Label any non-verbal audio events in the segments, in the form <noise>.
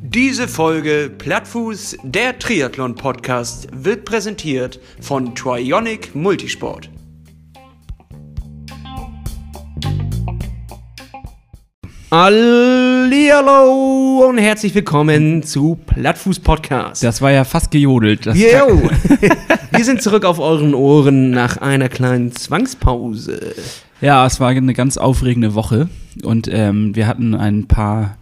Diese Folge Plattfuß, der Triathlon-Podcast, wird präsentiert von Trionic Multisport. Hallihallo und herzlich willkommen zu Plattfuß Podcast. Das war ja fast gejodelt. Das Yo. <laughs> Wir sind zurück auf euren Ohren nach einer kleinen Zwangspause. Ja, es war eine ganz aufregende Woche und ähm, wir hatten ein paar,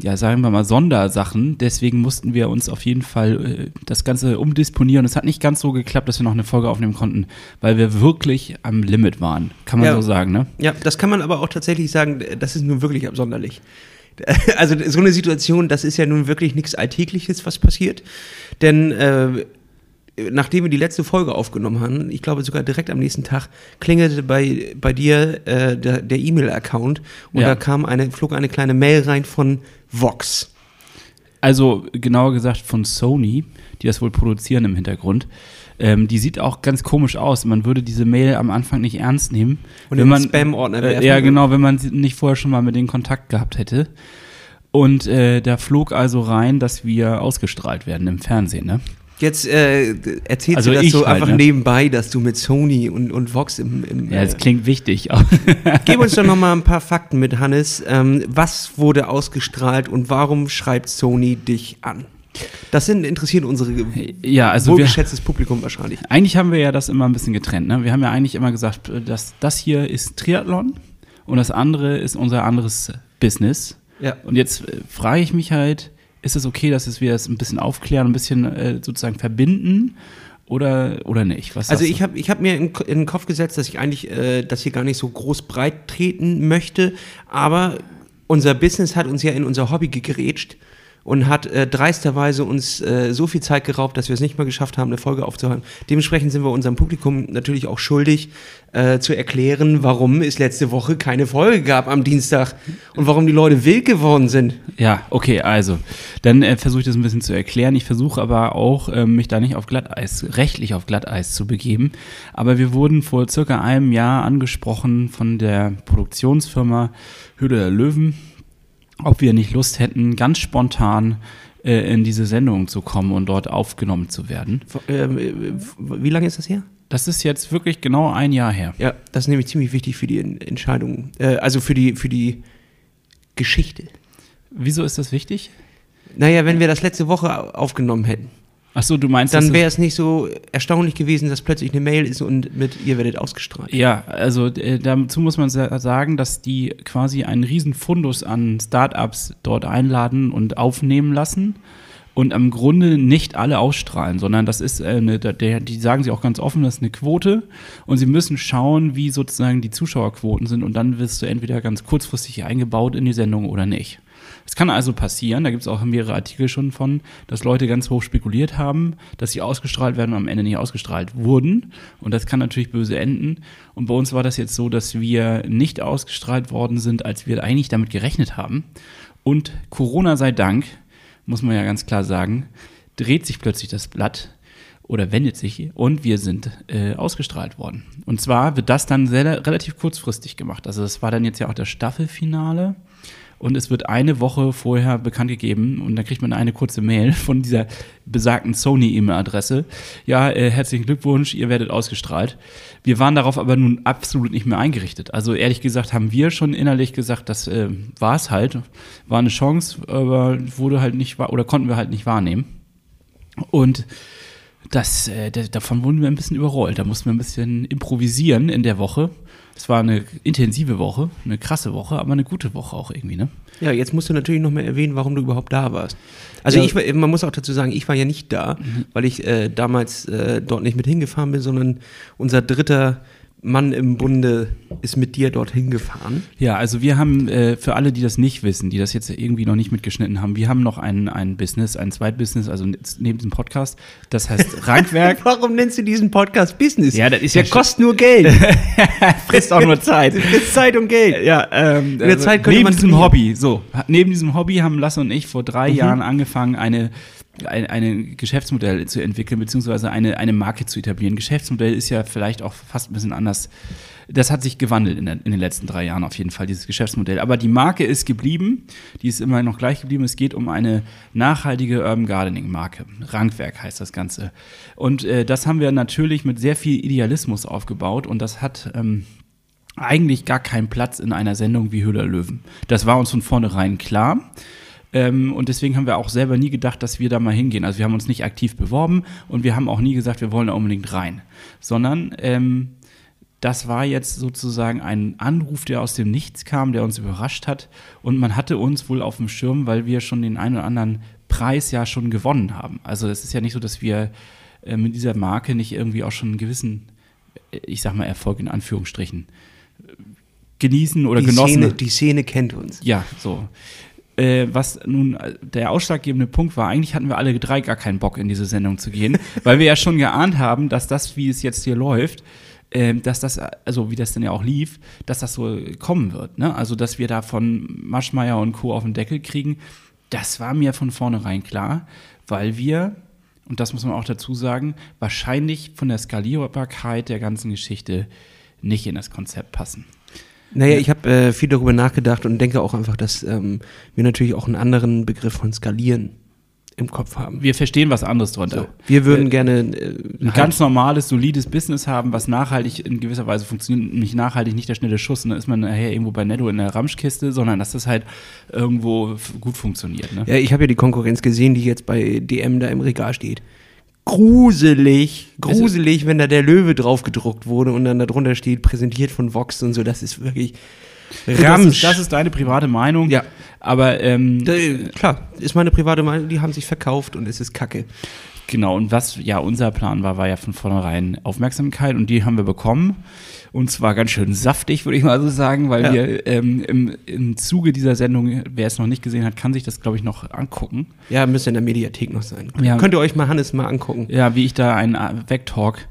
ja, sagen wir mal, Sondersachen. Deswegen mussten wir uns auf jeden Fall äh, das Ganze umdisponieren. Es hat nicht ganz so geklappt, dass wir noch eine Folge aufnehmen konnten, weil wir wirklich am Limit waren. Kann man Ja. so sagen, ne? Ja, das kann man aber auch tatsächlich sagen, das ist nun wirklich absonderlich. <laughs> Also so eine Situation, das ist ja nun wirklich nichts Alltägliches, was passiert. Denn äh, nachdem wir die letzte Folge aufgenommen haben, ich glaube sogar direkt am nächsten Tag, klingelte bei, bei dir äh, der der E-Mail-Account und Ja. da kam eine, flog eine kleine Mail rein von Vox. Also genauer gesagt von Sony, die das wohl produzieren im Hintergrund. Ähm, die sieht auch ganz komisch aus. Man würde diese Mail am Anfang nicht ernst nehmen. Und wenn man, Spam-Ordner äh. Ja, genau, wenn man sie nicht vorher schon mal mit denen Kontakt gehabt hätte. Und äh, da flog also rein, dass wir ausgestrahlt werden im Fernsehen, ne? Jetzt äh, erzählst Also du das so halt, einfach ne? nebenbei, dass du mit Sony und, und Vox im, im Ja, äh, das klingt wichtig. <laughs> Gib uns doch noch mal ein paar Fakten mit, Hannes. Ähm, was wurde ausgestrahlt und warum schreibt Sony dich an? Das sind, interessieren unsere ja, also wir, wohlgeschätztes Publikum wahrscheinlich. eigentlich haben wir ja das immer ein bisschen getrennt. Ne? Wir haben ja eigentlich immer gesagt, äh, dass das hier ist Triathlon und das andere ist unser anderes Business. Ja. Und jetzt äh, frage ich mich halt, ist es okay, dass es wir das ein bisschen aufklären, ein bisschen äh, sozusagen verbinden? Oder, oder nicht? Was Also ich habe ich hab mir in, in den Kopf gesetzt, dass ich eigentlich äh, das hier gar nicht so groß breit treten möchte, aber unser Business hat uns ja in unser Hobby gegrätscht und hat äh, dreisterweise uns äh, so viel Zeit geraubt, dass wir es nicht mehr geschafft haben, eine Folge aufzuhören. Dementsprechend sind wir unserem Publikum natürlich auch schuldig, äh, zu erklären, warum es letzte Woche keine Folge gab am Dienstag und warum die Leute wild geworden sind. Ja, okay, also. Dann äh, versuche ich das ein bisschen zu erklären. Ich versuche aber auch, ähm, mich da nicht auf Glatteis, rechtlich auf Glatteis zu begeben. Aber wir wurden vor circa einem Jahr angesprochen von der Produktionsfirma Höhle der Löwen, ob wir nicht Lust hätten, ganz spontan äh, in diese Sendung zu kommen und dort aufgenommen zu werden. Ähm, äh, wie lange ist das her? Das ist jetzt wirklich genau ein Jahr her. Ja, das ist nämlich ziemlich wichtig für die En- Entscheidung, äh, also für die, für die Geschichte. Wieso ist das wichtig? Naja, wenn wir das letzte Woche aufgenommen hätten, Ach so, du meinst, dann wäre es nicht so erstaunlich gewesen, dass plötzlich eine Mail ist und mit ihr werdet ausgestrahlt. Ja, also äh, dazu muss man sa- sagen, dass die quasi einen riesen Fundus an Startups dort einladen und aufnehmen lassen und am Grunde nicht alle ausstrahlen, sondern das ist äh, eine, der, die sagen sie auch ganz offen, das ist eine Quote und sie müssen schauen, wie sozusagen die Zuschauerquoten sind und dann wirst du entweder ganz kurzfristig eingebaut in die Sendung oder nicht. Es kann also passieren, da gibt es auch mehrere Artikel schon von, dass Leute ganz hoch spekuliert haben, dass sie ausgestrahlt werden und am Ende nicht ausgestrahlt wurden. Und das kann natürlich böse enden. Und bei uns war das jetzt so, dass wir nicht ausgestrahlt worden sind, als wir eigentlich damit gerechnet haben. Und Corona sei Dank, muss man ja ganz klar sagen, dreht sich plötzlich das Blatt oder wendet sich und wir sind äh, ausgestrahlt worden. Und zwar wird das dann sehr, relativ kurzfristig gemacht. Also das war dann jetzt ja auch das Staffelfinale und es wird eine Woche vorher bekannt gegeben und dann kriegt man eine kurze Mail <laughs> von dieser besagten Sony-E-Mail-Adresse. Ja, äh, herzlichen Glückwunsch, ihr werdet ausgestrahlt. Wir waren darauf aber nun absolut nicht mehr eingerichtet. Also ehrlich gesagt haben wir schon innerlich gesagt, das äh, war es halt, war eine Chance, aber wurde halt nicht oder konnten wir halt nicht wahrnehmen. Und das, äh, da- davon wurden wir ein bisschen überrollt. Da mussten wir ein bisschen improvisieren in der Woche. Es war eine intensive Woche, eine krasse Woche, aber eine gute Woche auch irgendwie, ne? Ja, jetzt musst du natürlich noch mal erwähnen, warum du überhaupt da warst. Also Ja. ich, man muss auch dazu sagen, ich war ja nicht da, weil ich äh, damals äh, dort nicht mit hingefahren bin, sondern unser dritter Mann im Bunde ist mit dir dorthin gefahren. Ja, also wir haben, äh, für alle, die das nicht wissen, die das jetzt irgendwie noch nicht mitgeschnitten haben, wir haben noch ein, ein Business, ein Zweitbusiness, also neben diesem Podcast, das heißt <laughs> Rankwerk. Warum nennst du diesen Podcast Business? Ja, das ist Der ja kostet nur Geld. <laughs> frisst auch nur Zeit. <laughs> Frisst Zeit und Geld. Ja, ähm, der Zeit könnte neben diesem. Hobby, so, neben diesem Hobby haben Lasse und ich vor drei Jahren angefangen, eine ein, ein Geschäftsmodell zu entwickeln, beziehungsweise eine, eine Marke zu etablieren. Geschäftsmodell ist ja vielleicht auch fast ein bisschen anders das hat sich gewandelt in, der, in, den letzten drei Jahren auf jeden Fall, dieses Geschäftsmodell. Aber die Marke ist geblieben, die ist immer noch gleich geblieben. Es geht um eine nachhaltige Urban Gardening Marke. Rankwerk heißt das Ganze. Und äh, das haben wir natürlich mit sehr viel Idealismus aufgebaut und das hat ähm, eigentlich gar keinen Platz in einer Sendung wie Höhler Löwen. Das war uns von vornherein klar. Ähm, und deswegen haben wir auch selber nie gedacht, dass wir da mal hingehen. Also wir haben uns nicht aktiv beworben und wir haben auch nie gesagt, wir wollen da unbedingt rein. Sondern ähm, das war jetzt sozusagen ein Anruf, der aus dem Nichts kam, der uns überrascht hat. Und man hatte uns wohl auf dem Schirm, weil wir schon den einen oder anderen Preis ja schon gewonnen haben. Also es ist ja nicht so, dass wir äh, mit dieser Marke nicht irgendwie auch schon einen gewissen, äh, ich sag mal, Erfolg in Anführungsstrichen äh, genießen oder die genossen. Szene, die Szene kennt uns. Ja, so. Äh, was nun der ausschlaggebende Punkt war, eigentlich hatten wir alle drei gar keinen Bock, in diese Sendung zu gehen, <laughs> weil wir ja schon geahnt haben, dass das, wie es jetzt hier läuft, äh, dass das, also wie das denn ja auch lief, dass das so kommen wird. Ne? Also, dass wir da von Maschmeyer und Co. auf den Deckel kriegen, das war mir von vornherein klar, weil wir, und das muss man auch dazu sagen, wahrscheinlich von der Skalierbarkeit der ganzen Geschichte nicht in das Konzept passen. Naja, ich habe äh, viel darüber nachgedacht und denke auch einfach, dass ähm, wir natürlich auch einen anderen Begriff von Skalieren im Kopf haben. Wir verstehen was anderes drunter. So, wir würden äh, gerne äh, ein halt ganz normales, solides Business haben, was nachhaltig in gewisser Weise funktioniert. Nicht nachhaltig, nicht der schnelle Schuss. Und dann ist man nachher irgendwo bei Netto in der Ramschkiste, sondern dass das halt irgendwo gut funktioniert. Ne? Ja, ich habe ja die Konkurrenz gesehen, die jetzt bei DM da im Regal steht gruselig, gruselig, also, wenn da der Löwe drauf gedruckt wurde und dann darunter steht, präsentiert von Vox und so. Das ist wirklich Ramsch. Das ist, das ist deine private Meinung. Ja. Aber ähm, da, klar, ist meine private Meinung, die haben sich verkauft und es ist Kacke. Genau, und was ja unser Plan war, war ja von vornherein Aufmerksamkeit und die haben wir bekommen. Und zwar ganz schön saftig, würde ich mal so sagen, weil ja. wir ähm, im, im Zuge dieser Sendung, wer es noch nicht gesehen hat, kann sich das, glaube ich, noch angucken. Ja, müsste in der Mediathek noch sein. Ja. Könnt ihr euch mal Hannes mal angucken. Ja, wie ich da einen äh, Wegtalk.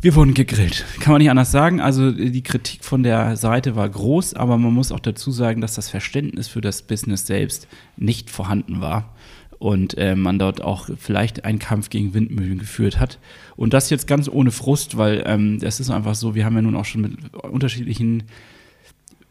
Wir wurden gegrillt, kann man nicht anders sagen. Also die Kritik von der Seite war groß, aber man muss auch dazu sagen, dass das Verständnis für das Business selbst nicht vorhanden war und äh, man dort auch vielleicht einen Kampf gegen Windmühlen geführt hat. Und das jetzt ganz ohne Frust, weil ähm, das ist einfach so, wir haben ja nun auch schon mit unterschiedlichen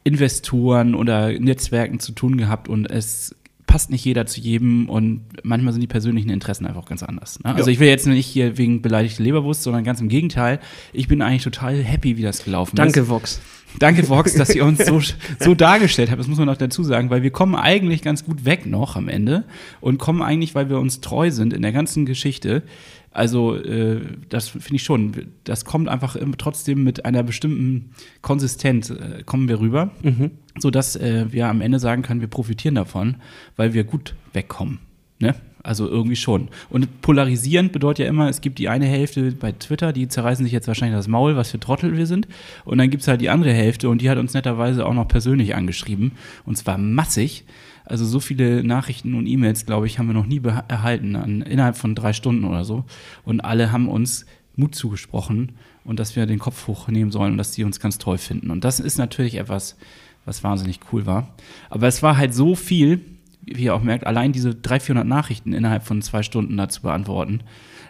Investoren oder Netzwerken zu tun gehabt und es passt nicht jeder zu jedem und manchmal sind die persönlichen Interessen einfach ganz anders. Ne? Also ich will jetzt nicht hier wegen beleidigte Leberwurst, sondern ganz im Gegenteil. Ich bin eigentlich total happy, wie das gelaufen Danke, ist. Danke, Vox. Danke, Vox, dass ihr uns so, so dargestellt habt. Das muss man noch dazu sagen, weil wir kommen eigentlich ganz gut weg noch am Ende und kommen eigentlich, weil wir uns treu sind in der ganzen Geschichte. Also, äh, das finde ich schon. Das kommt einfach trotzdem mit einer bestimmten Konsistenz, äh, kommen wir rüber, mhm. sodass äh, wir am Ende sagen können, wir profitieren davon, weil wir gut wegkommen. Ne? Also irgendwie schon. Und polarisierend bedeutet ja immer, es gibt die eine Hälfte bei Twitter, die zerreißen sich jetzt wahrscheinlich das Maul, was für Trottel wir sind. Und dann gibt es halt die andere Hälfte und die hat uns netterweise auch noch persönlich angeschrieben. Und zwar massig. Also so viele Nachrichten und E-Mails, glaube ich, haben wir noch nie erhalten, an, innerhalb von drei Stunden oder so. Und alle haben uns Mut zugesprochen und dass wir den Kopf hochnehmen sollen und dass die uns ganz toll finden. Und das ist natürlich etwas, was wahnsinnig cool war. Aber es war halt so viel, wie ihr auch merkt, allein diese 300, 400 Nachrichten innerhalb von zwei Stunden da zu beantworten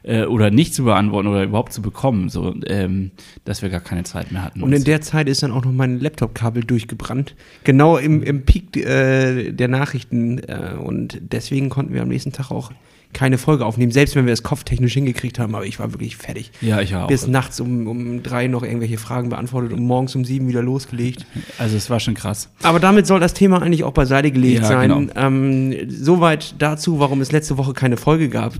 äh, oder nicht zu beantworten oder überhaupt zu bekommen, so, ähm, dass wir gar keine Zeit mehr hatten. Und in der Zeit ist dann auch noch mein Laptop-Kabel durchgebrannt, genau im, im Peak äh, der Nachrichten äh, und deswegen konnten wir am nächsten Tag auch keine Folge aufnehmen, selbst wenn wir es kopftechnisch hingekriegt haben, aber ich war wirklich fertig. Ja, ich auch. Bis nachts um, um drei noch irgendwelche Fragen beantwortet und morgens um sieben wieder losgelegt. Also es war schon krass. Aber damit soll das Thema eigentlich auch beiseite gelegt ja, sein. Genau. Ähm, soweit dazu, warum es letzte Woche keine Folge gab.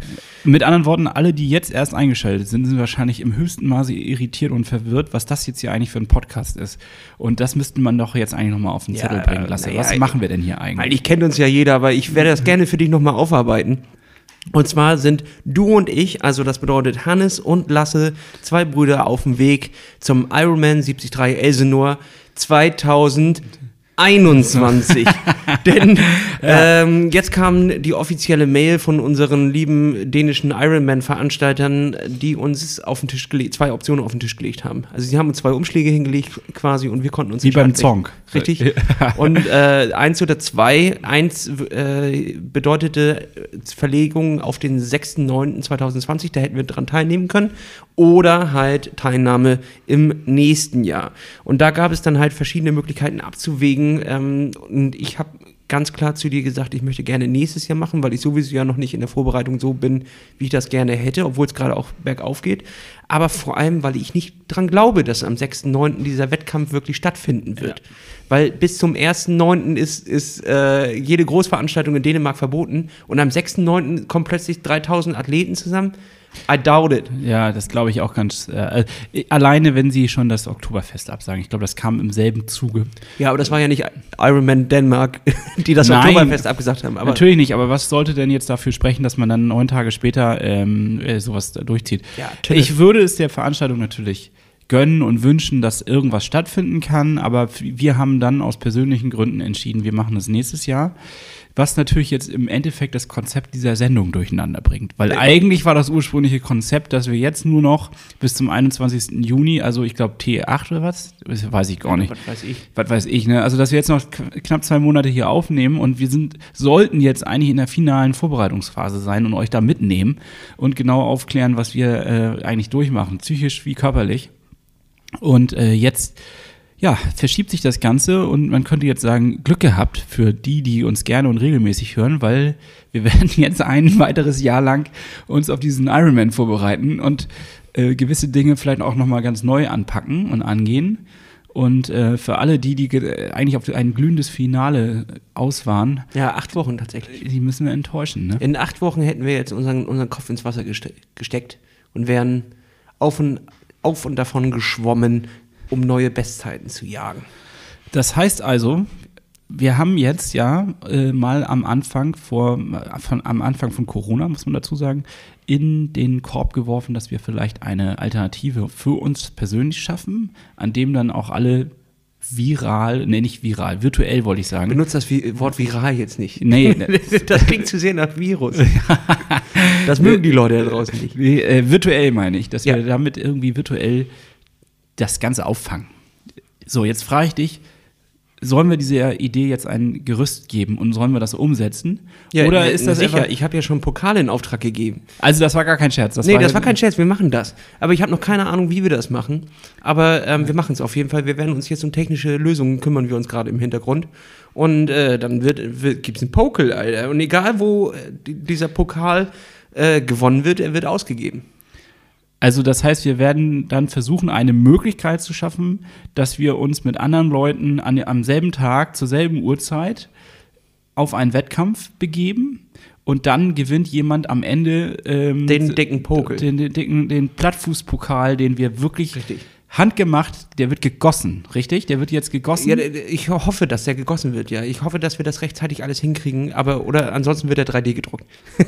Mit anderen Worten, alle, die jetzt erst eingeschaltet sind, sind wahrscheinlich im höchsten Maße irritiert und verwirrt, was das jetzt hier eigentlich für ein Podcast ist. Und das müsste man doch jetzt eigentlich nochmal auf den Zettel ja, bringen lassen. was machen wir denn hier eigentlich? Eigentlich kennt uns ja jeder, aber ich werde das gerne für dich nochmal aufarbeiten. Und zwar sind du und ich, also das bedeutet Hannes und Lasse, zwei Brüder auf dem Weg zum Ironman 73 Elsenor 2021. 2021. <laughs> Denn ähm, jetzt kam die offizielle Mail von unseren lieben dänischen Ironman-Veranstaltern, die uns auf den Tisch gelegt, zwei Optionen auf den Tisch gelegt haben. Also sie haben uns zwei Umschläge hingelegt quasi und wir konnten uns Wie beim Song. Richtig. Und äh, eins oder zwei. Eins äh, bedeutete Verlegung auf den 6.9.2020, da hätten wir dran teilnehmen können. Oder halt Teilnahme im nächsten Jahr. Und da gab es dann halt verschiedene Möglichkeiten abzuwägen. Ähm, und ich habe ganz klar zu dir gesagt, ich möchte gerne nächstes Jahr machen, weil ich sowieso ja noch nicht in der Vorbereitung so bin, wie ich das gerne hätte, obwohl es gerade auch bergauf geht. Aber vor allem, weil ich nicht dran glaube, dass am 6.9. dieser Wettkampf wirklich stattfinden wird. Weil bis zum 1.9. ist, ist äh, jede Großveranstaltung in Dänemark verboten und am 6.9. kommen plötzlich 3000 Athleten zusammen. I doubt it. Ja, das glaube ich auch ganz. Äh, äh, alleine, wenn sie schon das Oktoberfest absagen. Ich glaube, das kam im selben Zuge. Ja, aber das war ja nicht Ironman Denmark, <laughs> die das Nein. Oktoberfest abgesagt haben. Natürlich nicht, aber was sollte denn jetzt dafür sprechen, dass man dann neun Tage später ähm, äh, sowas durchzieht? Ja, natürlich. ich würde es der Veranstaltung natürlich gönnen und wünschen, dass irgendwas stattfinden kann, aber wir haben dann aus persönlichen Gründen entschieden, wir machen es nächstes Jahr. Was natürlich jetzt im Endeffekt das Konzept dieser Sendung durcheinander bringt. Weil eigentlich war das ursprüngliche Konzept, dass wir jetzt nur noch bis zum 21. Juni, also ich glaube T8 oder was? Das weiß ich gar nicht was weiß ich. was weiß ich, ne? Also, dass wir jetzt noch knapp zwei Monate hier aufnehmen und wir sind, sollten jetzt eigentlich in der finalen Vorbereitungsphase sein und euch da mitnehmen und genau aufklären, was wir äh, eigentlich durchmachen, psychisch wie körperlich. Und äh, jetzt, ja, verschiebt sich das Ganze und man könnte jetzt sagen, Glück gehabt für die, die uns gerne und regelmäßig hören, weil wir <laughs> werden jetzt ein weiteres Jahr lang uns auf diesen Ironman vorbereiten und äh, gewisse Dinge vielleicht auch nochmal ganz neu anpacken und angehen. Und äh, für alle die, die ge- eigentlich auf ein glühendes Finale aus waren, Ja, acht Wochen tatsächlich. die müssen wir enttäuschen. Ne? In acht Wochen hätten wir jetzt unseren, unseren Kopf ins Wasser geste gesteckt und wären auf und, auf und davon geschwommen, um neue Bestzeiten zu jagen. Das heißt also, wir haben jetzt ja äh, mal am Anfang vor, von, am Anfang von Corona, muss man dazu sagen, in den Korb geworfen, dass wir vielleicht eine Alternative für uns persönlich schaffen, an dem dann auch alle viral, nee, nicht viral, virtuell wollte ich sagen. Benutzt das Wort viral jetzt nicht. <laughs> Nee, das klingt zu sehr nach Virus. <laughs> Das mögen die Leute da draußen nicht. Nee, äh, virtuell meine ich, dass Ja. wir damit irgendwie virtuell das Ganze auffangen. So, jetzt frage ich dich, sollen wir dieser Idee jetzt ein Gerüst geben und sollen wir das umsetzen? Oder na- ist das sicher? Ich habe ja schon Pokale in Auftrag gegeben. Also das war gar kein Scherz. Das nee, das ja- war kein Scherz, wir machen das. Aber ich habe noch keine Ahnung, wie wir das machen. Aber ähm, wir machen es auf jeden Fall. Wir werden uns jetzt um technische Lösungen kümmern wir uns gerade im Hintergrund. Und äh, dann wird, wird, gibt es einen Pokal, Alter. Und egal, wo äh, die- dieser Pokal äh, gewonnen wird, er wird ausgegeben. Also das heißt, wir werden dann versuchen, eine Möglichkeit zu schaffen, dass wir uns mit anderen Leuten an, am selben Tag, zur selben Uhrzeit auf einen Wettkampf begeben und dann gewinnt jemand am Ende ähm, Den dicken Pokal. Den, den, dicken, den Plattfußpokal, den wir wirklich Richtig. handgemacht, der wird gegossen, richtig? Der wird jetzt gegossen. Ja, ich ho- hoffe, dass der gegossen wird, ja. Ich hoffe, dass wir das rechtzeitig alles hinkriegen, aber oder ansonsten wird er 3D gedruckt. <laughs>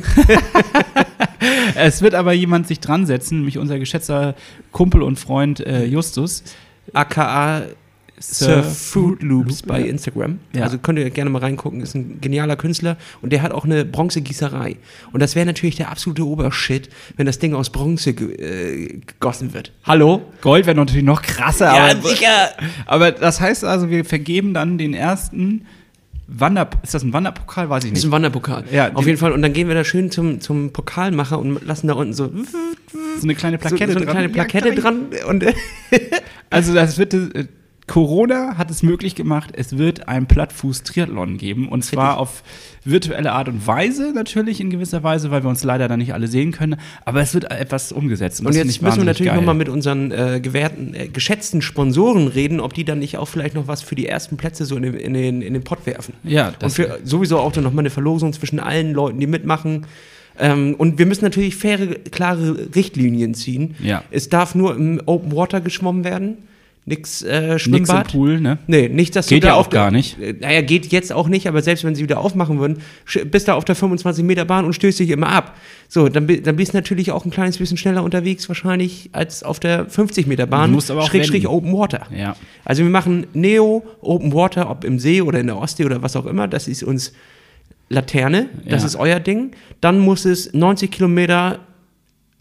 es wird aber jemand sich dran setzen, nämlich unser geschätzter Kumpel und Freund äh, Justus. AKA Sir Fruit Loops bei Instagram. Ja. Also könnt ihr gerne mal reingucken. Ist ein genialer Künstler und der hat auch eine Bronzegießerei. Und das wäre natürlich der absolute Obershit, wenn das Ding aus Bronze ge äh, gegossen wird. Hallo? Gold wäre natürlich noch krasser. Ja, aber, sicher. aber das heißt also, wir vergeben dann den ersten Wander... Ist das ein Wanderpokal? Weiß ich Das ist nicht. ein Wanderpokal. Ja, auf jeden Fall. Und dann gehen wir da schön zum, zum Pokalmacher und lassen da unten so, so, So eine kleine so Plakette eine dran. kleine Plakette Ja, dran. Und äh, Also das wird... Corona hat es möglich gemacht, es wird ein Plattfuß-Triathlon geben und zwar auf virtuelle Art und Weise natürlich in gewisser Weise, weil wir uns leider dann nicht alle sehen können, aber es wird etwas umgesetzt. Und das jetzt müssen wir natürlich nochmal mit unseren äh, gewährten, äh, geschätzten Sponsoren reden, ob die dann nicht auch vielleicht noch was für die ersten Plätze so in den, in den, in den Pott werfen. Ja, Und das für sowieso auch dann nochmal eine Verlosung zwischen allen Leuten, die mitmachen. Ähm, und wir müssen natürlich faire, klare Richtlinien ziehen. Ja. Es darf nur im Open Water geschwommen werden. Nix äh, Nix im Schwimmbad. Pool, ne? Nee, nicht, dass Geht du da ja auch gar nicht. Äh, Naja, geht jetzt auch nicht, aber selbst wenn sie wieder aufmachen würden, bist du auf der 25 Meter Bahn und stößt dich immer ab. So, dann, dann bist du natürlich auch ein kleines bisschen schneller unterwegs wahrscheinlich als auf der 50 Meter Bahn. Du musst aber auch Schrägstrich wenden. Open Water. Ja. Also wir machen Neo, Open Water, ob im See oder in der Ostsee oder was auch immer. Das ist uns Laterne, das Ja. ist euer Ding. Dann muss es 90 Kilometer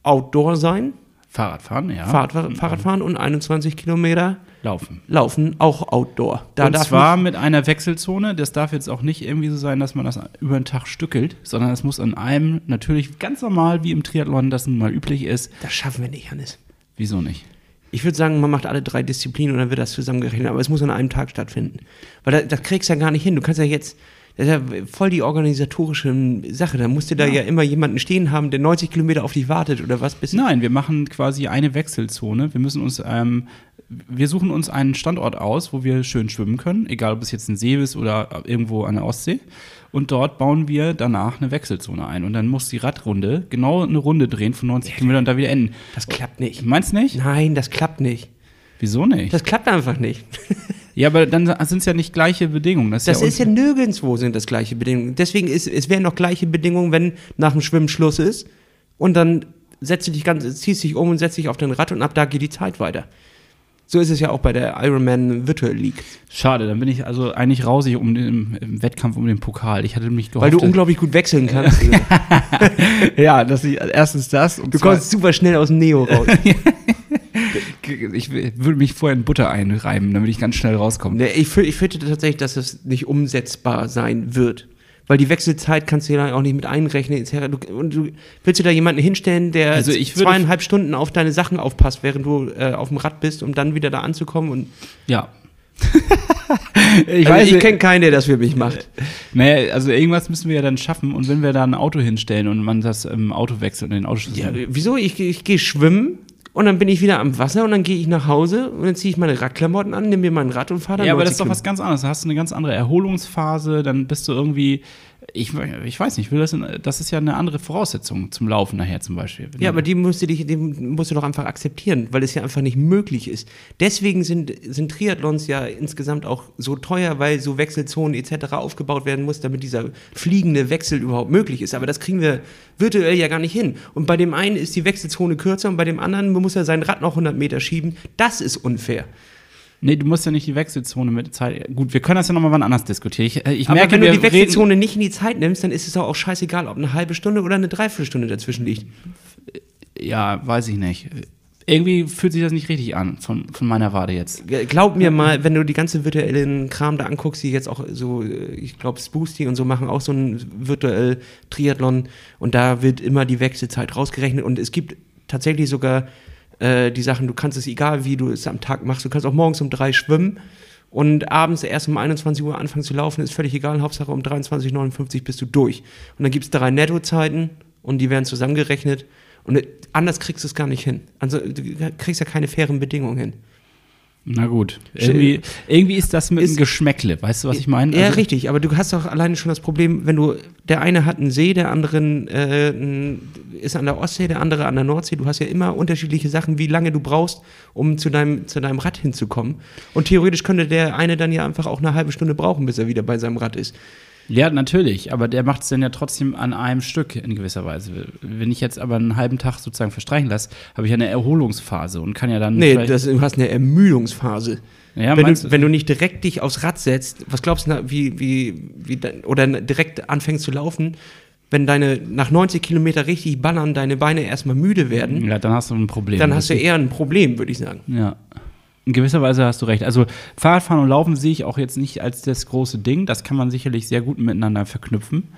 Outdoor sein, Fahrradfahren, ja. Fahrrad, Fahrradfahren und 21 Kilometer Laufen. Laufen, auch Outdoor. Da und zwar mit einer Wechselzone. Das darf jetzt auch nicht irgendwie so sein, dass man das über den Tag stückelt, sondern es muss an einem natürlich ganz normal wie im Triathlon das nun mal üblich ist. das schaffen wir nicht, Hannes. Wieso nicht? Ich würde sagen, man macht alle drei Disziplinen und dann wird das zusammengerechnet, aber es muss an einem Tag stattfinden. Weil da, das kriegst du ja gar nicht hin. Du kannst ja jetzt, das ist ja voll die organisatorische Sache. Da musst du da ja. immer jemanden stehen haben, der 90 Kilometer auf dich wartet oder was bis Nein, wir machen quasi eine Wechselzone. Wir müssen uns, ähm, wir suchen uns einen Standort aus, wo wir schön schwimmen können, egal ob es jetzt ein See ist oder irgendwo an der Ostsee. Und dort bauen wir danach eine Wechselzone ein. Und dann muss die Radrunde genau eine Runde drehen von 90 Kilometern und da wieder enden. Das klappt nicht. Meinst nicht? Nein, das klappt nicht. Wieso nicht? Das klappt einfach nicht. <laughs> ja, aber dann sind es ja nicht gleiche Bedingungen. Das, Das ja ist ja nirgendwo sind das gleiche Bedingungen. Deswegen ist es wären noch gleiche Bedingungen, wenn nach dem Schwimmen Schluss ist und dann setzt du dich ganz, ziehst dich um und setzt dich auf dein Rad und ab da geht die Zeit weiter. So ist es ja auch bei der Ironman Virtual League. Schade, dann bin ich also eigentlich rausig um den, im Wettkampf um den Pokal. Ich hatte mich gehofft. Weil du unglaublich gut wechseln kannst. <laughs> ja, dass ich erstens das und Du kommst super schnell aus dem Neo raus. <laughs> ich würde mich vorher in Butter einreiben, damit ich ganz schnell rauskomme. Ich, fü- ich fürchte tatsächlich, dass es nicht umsetzbar sein wird. Weil die Wechselzeit kannst du ja auch nicht mit einrechnen. und du, willst du da jemanden hinstellen, der Also zweieinhalb Stunden auf deine Sachen aufpasst, während du äh, auf dem Rad bist, um dann wieder da anzukommen? Und Ja. <laughs> ich also ich kenne keinen, der das für mich macht. Naja, also irgendwas müssen wir ja dann schaffen. Und wenn wir da ein Auto hinstellen und man das im Auto wechselt und den Autoschlüssel. Ja, wieso? Ich, ich gehe schwimmen und dann bin ich wieder am Wasser und dann gehe ich nach Hause und dann ziehe ich meine Radklamotten an, nehme mir mein Rad und fahre dann Ja, aber 90 das ist doch was ganz anderes. Da hast du eine ganz andere Erholungsphase, dann bist du irgendwie, ich, ich weiß nicht, will das, in, das ist ja eine andere Voraussetzung zum Laufen nachher zum Beispiel. Ja, aber die musst, du dich, die musst du doch einfach akzeptieren, weil es ja einfach nicht möglich ist. Deswegen sind, sind Triathlons ja insgesamt auch so teuer, weil so Wechselzonen etc. aufgebaut werden muss, damit dieser fliegende Wechsel überhaupt möglich ist. Aber das kriegen wir virtuell ja gar nicht hin. Und bei dem einen ist die Wechselzone kürzer und bei dem anderen muss er sein Rad noch 100 Meter schieben. Das ist unfair. Nee, du musst ja nicht die Wechselzone mit Zeit. Gut, wir können das ja nochmal wann anders diskutieren. Ich, äh, ich Aber merke, wenn du die Wechselzone nicht in die Zeit nimmst, dann ist es auch scheißegal, ob eine halbe Stunde oder eine Dreiviertelstunde dazwischen liegt. Ja, weiß ich nicht. Irgendwie fühlt sich das nicht richtig an, von, von meiner Warte jetzt. Glaub mir mal, wenn du die ganze virtuellen Kram da anguckst, die jetzt auch so, äh, ich glaube, Spoosty und so machen auch so einen virtuell Triathlon und da wird immer die Wechselzeit rausgerechnet und es gibt tatsächlich sogar äh, die Sachen, du kannst es egal, wie du es am Tag machst, du kannst auch morgens um drei schwimmen und abends erst um 21 Uhr anfangen zu laufen, ist völlig egal, Hauptsache um 23.59 Uhr bist du durch. Und dann gibt es drei Nettozeiten und die werden zusammengerechnet und anders kriegst du es gar nicht hin. Also du kriegst ja keine fairen Bedingungen hin. Na gut. Irgendwie, irgendwie ist das mit Ist- einem Geschmäckle. Weißt du, was ich meine? Ja, Also- richtig, aber du hast doch alleine schon das Problem, wenn du, der eine hat einen See, der andere äh, ist an der Ostsee, der andere an der Nordsee. Du hast ja immer unterschiedliche Sachen, wie lange du brauchst, um zu deinem, zu deinem Rad hinzukommen. Und theoretisch könnte der eine dann ja einfach auch eine halbe Stunde brauchen, bis er wieder bei seinem Rad ist. Ja, natürlich, aber der macht es dann ja trotzdem an einem Stück in gewisser Weise. Wenn ich jetzt aber einen halben Tag sozusagen verstreichen lasse, habe ich ja eine Erholungsphase und kann ja dann. Nee, das, du hast eine Ermüdungsphase. ja, wenn, du, wenn du nicht direkt dich aufs Rad setzt, was glaubst du, wie, wie, wie, de- oder direkt anfängst zu laufen, wenn deine nach 90 Kilometer richtig ballern, deine Beine erstmal müde werden, ja, dann hast du ein Problem. dann hast du eher ein Problem, würde ich sagen. Ja. In gewisser Weise hast du recht. Also Fahrradfahren und Laufen sehe ich auch jetzt nicht als das große Ding. Das kann man sicherlich sehr gut miteinander verknüpfen.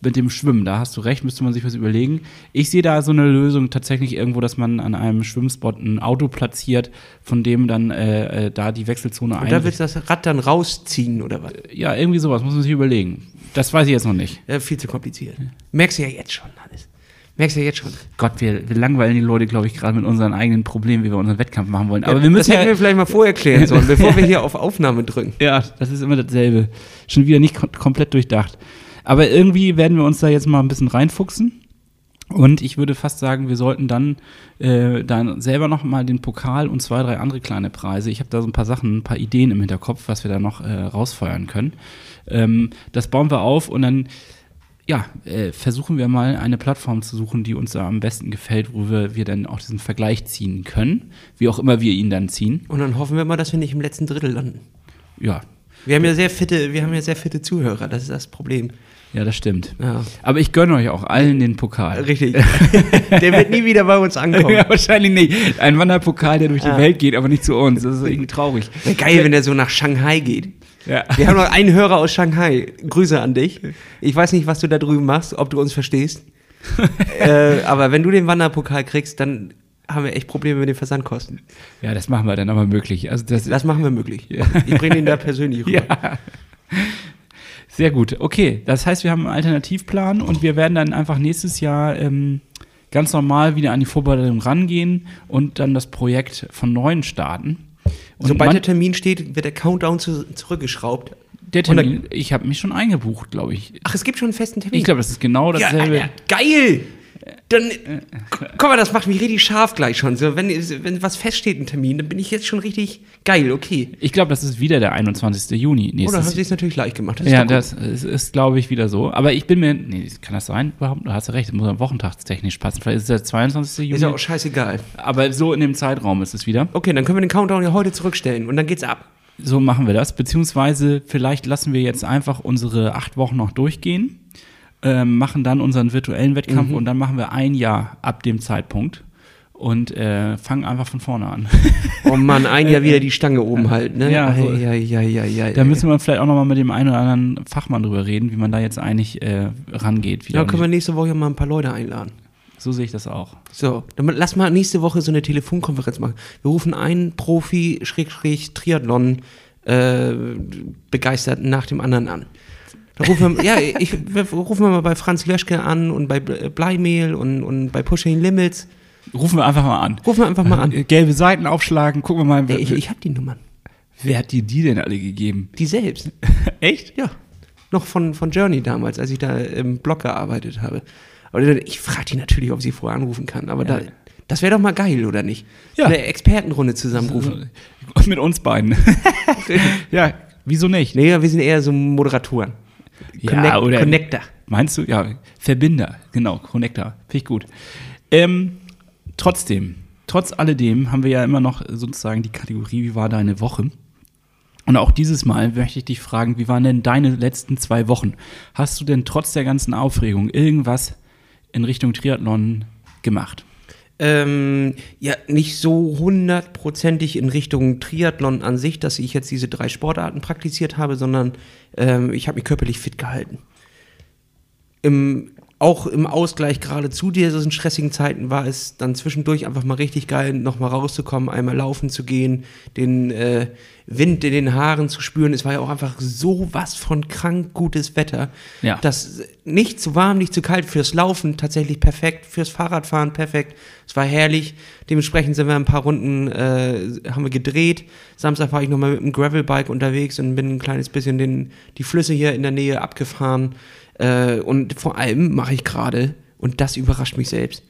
Mit dem Schwimmen, da hast du recht, müsste man sich was überlegen. Ich sehe da so eine Lösung tatsächlich irgendwo, dass man an einem Schwimmspot ein Auto platziert, von dem dann äh, äh, da die Wechselzone Und da ein. willst du das Rad dann rausziehen oder was? Ja, irgendwie sowas, muss man sich überlegen. Das weiß ich jetzt noch nicht. Ja, viel zu kompliziert. Merkst du ja jetzt schon, Hannes. Merkst du ja jetzt schon. Gott, wir, wir langweilen die Leute, glaube ich, gerade mit unseren eigenen Problemen, wie wir unseren Wettkampf machen wollen. Aber wir müssen das hätten ja, wir vielleicht mal vorher klären <laughs> sollen, bevor wir hier auf Aufnahme drücken. Ja, das ist immer dasselbe. Schon wieder nicht kom komplett durchdacht. Aber irgendwie werden wir uns da jetzt mal ein bisschen reinfuchsen Und ich würde fast sagen, wir sollten dann, äh, dann selber noch mal den Pokal und zwei, drei andere kleine Preise. Ich habe da so ein paar Sachen, ein paar Ideen im Hinterkopf, was wir da noch äh, rausfeuern können. Ähm, das bauen wir auf und dann ja, äh, versuchen wir mal eine Plattform zu suchen, die uns da am besten gefällt, wo wir, wir dann auch diesen Vergleich ziehen können, wie auch immer wir ihn dann ziehen. Und dann hoffen wir mal, dass wir nicht im letzten Drittel landen. Ja, Wir haben ja sehr fitte, wir haben ja sehr fitte Zuhörer, das ist das Problem. ja, das stimmt. Ja. Aber ich gönne euch auch allen den Pokal. Richtig. <laughs> Der wird nie wieder bei uns ankommen. Ja, wahrscheinlich nicht. Ein Wanderpokal, der durch die Ja. Welt geht, aber nicht zu uns. Das ist <laughs> irgendwie traurig. Wäre geil, wenn der so nach Shanghai geht. Ja. Wir haben noch einen Hörer aus Shanghai. Grüße an dich. Ich weiß nicht, was du da drüben machst, ob du uns verstehst. <laughs> äh, aber wenn du den Wanderpokal kriegst, dann haben wir echt Probleme mit den Versandkosten. ja, das machen wir dann aber möglich. Also das, Das machen wir möglich. Ich bringe den da persönlich rüber. <laughs> ja. Sehr gut. Okay, das heißt, wir haben einen Alternativplan und wir werden dann einfach nächstes Jahr ähm, ganz normal wieder an die Vorbereitung rangehen und dann das Projekt von neuem starten. Und Sobald man- der Termin steht, wird der Countdown zu, zurückgeschraubt. der Termin, ich habe mich schon eingebucht, glaube ich. Ach, es gibt schon einen festen Termin. Ich glaube, das ist genau ja, dasselbe. Alter, geil! Dann, guck mal, das macht mich richtig scharf gleich schon. So, wenn, wenn was feststeht, ein Termin, dann bin ich jetzt schon richtig geil, okay. Ich glaube, das ist wieder der 21. Juni Oder nächstes haben sie es natürlich leicht gemacht. Das Ja, das ist, ist glaube ich, wieder so. Aber ich bin mir. Nee, kann das sein? Überhaupt? Du hast ja recht, es muss ja wochentagstechnisch passen. Vielleicht ist es der 22. Juni. ist ja auch scheißegal. aber so in dem Zeitraum ist es wieder. Okay, dann können wir den Countdown ja heute zurückstellen und dann geht's ab. So machen wir das. Beziehungsweise vielleicht lassen wir jetzt einfach unsere acht Wochen noch durchgehen, ähm, machen dann unseren virtuellen Wettkampf Mhm. und dann machen wir ein Jahr ab dem Zeitpunkt und äh, fangen einfach von vorne an. Oh Mann, <laughs> ein Jahr wieder die Stange oben halten, ne? Ja, so- ja, ja, ja, ja. Da müssen wir vielleicht auch nochmal mit dem einen oder anderen Fachmann drüber reden, wie man da jetzt eigentlich äh, rangeht. Ja, können wir nächste Woche mal ein paar Leute einladen. so sehe ich das auch. So, dann lass mal nächste Woche so eine Telefonkonferenz machen. Wir rufen einen Profi, Schrägstrich, Triathlon, äh, Begeisterten nach dem anderen an. Da rufen wir, ja, ich, wir rufen wir mal bei Franz Löschke an und bei Ble- Bleimehl und, und bei Pushing Limits. Rufen wir einfach mal an. Rufen wir einfach mal an. Äh, Gelbe Seiten aufschlagen, gucken wir mal, Ey, ich, ich hab die Nummern. wer hat dir die denn alle gegeben? Die selbst. <laughs> Echt? Ja. Noch von, von Journey damals, als ich da im Blog gearbeitet habe. Aber ich frage die natürlich, ob sie vorher anrufen kann. Aber da, das wäre doch mal geil, oder nicht? Ja. Eine Expertenrunde zusammenrufen. <laughs> Mit uns beiden. <laughs> ja, wieso nicht? Nee, wir sind eher so Moderatoren. Ja, oder- Connector. Meinst du? Ja, Verbinder, genau, Connector. Finde ich gut. Ähm, trotzdem, trotz alledem haben wir ja immer noch sozusagen die Kategorie, wie war deine Woche? Und auch dieses Mal möchte ich dich fragen, wie waren denn deine letzten zwei Wochen? Hast du denn trotz der ganzen Aufregung irgendwas in Richtung Triathlon gemacht? Ähm, ja, nicht so hundertprozentig in Richtung Triathlon an sich, dass ich jetzt diese drei Sportarten praktiziert habe, sondern ähm, ich habe mich körperlich fit gehalten. Im, auch im Ausgleich gerade zu diesen stressigen Zeiten war es dann zwischendurch einfach mal richtig geil, nochmal rauszukommen, einmal laufen zu gehen, den äh, Wind in den Haaren zu spüren. Es war ja auch einfach so was von krank gutes Wetter. Ja. Das nicht zu warm, nicht zu kalt fürs Laufen, tatsächlich perfekt, fürs Fahrradfahren perfekt. Es war herrlich. Dementsprechend sind wir ein paar Runden, äh, haben wir gedreht. Samstag war ich nochmal mit dem Gravelbike unterwegs und bin ein kleines bisschen den, die Flüsse hier in der Nähe abgefahren. Äh, und vor allem mache ich gerade, und das überrascht mich selbst,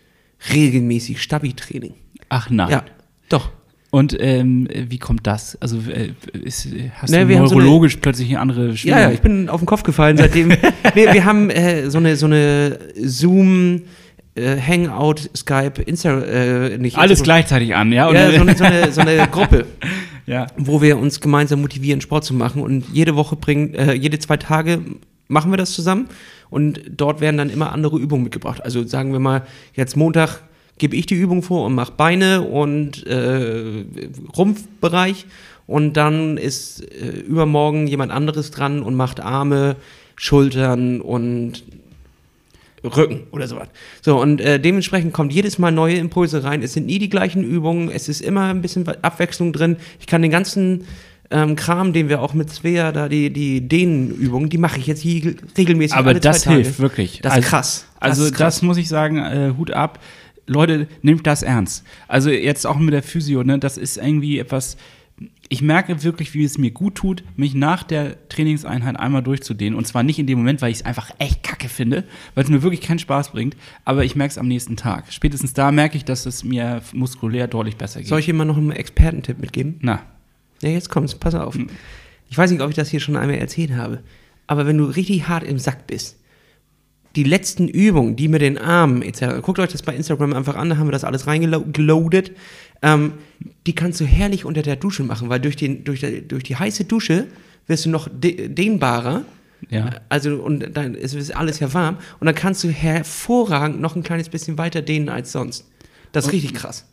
regelmäßig Stabi-Training. Ach nein. Ja, doch. Und ähm, wie kommt das? Also äh, ist, hast Ne, du wir haben so eine- neurologisch plötzlich eine andere Stimmung? Ja, ja, ich bin auf den Kopf gefallen seitdem. <laughs> nee, wir haben äh, so eine, so eine Zoom, äh, Hangout, Skype, Insta, äh, nicht Alles Insta- gleichzeitig an, ja? Ja, so eine, so, eine, so eine <laughs> Gruppe, ja. wo wir uns gemeinsam motivieren, Sport zu machen. Und jede Woche bringen, äh, jede zwei Tage machen wir das zusammen. Und dort werden dann immer andere Übungen mitgebracht. Also sagen wir mal, jetzt Montag gebe ich die Übung vor und mache Beine und äh, Rumpfbereich. Und dann ist äh, übermorgen jemand anderes dran und macht Arme, Schultern und Rücken oder sowas. So, und äh, dementsprechend kommt jedes Mal neue Impulse rein. Es sind nie die gleichen Übungen, es ist immer ein bisschen Abwechslung drin. Ich kann den ganzen ähm, Kram, den wir auch mit Svea, da die, die Dehnenübungen, die mache ich jetzt hier regelmäßig Aber das hilft wirklich. Das ist krass. Das Also ist das, krass. muss ich sagen, äh, Hut ab. Leute, nehmt das ernst. Also jetzt auch mit der Physio, ne, das ist irgendwie etwas, ich merke wirklich, wie es mir gut tut, mich nach der Trainingseinheit einmal durchzudehnen. Und zwar nicht in dem Moment, weil ich es einfach echt kacke finde, weil es mir wirklich keinen Spaß bringt, aber ich merke es am nächsten Tag. Spätestens da merke ich, dass es mir muskulär deutlich besser geht. Soll ich mal noch einen Expertentipp mitgeben? Na, Ja, jetzt kommt's, pass auf. Hm. Ich weiß nicht, ob ich das hier schon einmal erzählt habe, aber wenn du richtig hart im Sack bist, die letzten Übungen, die mit den Armen etc., guckt euch das bei Instagram einfach an, da haben wir das alles reingeloadet, ähm, die kannst du herrlich unter der Dusche machen, weil durch, den, durch, der, durch die heiße Dusche wirst du noch de dehnbarer. Ja. Also, und dann ist ist alles ja warm. Und dann kannst du hervorragend noch ein kleines bisschen weiter dehnen als sonst. Das ist richtig krass.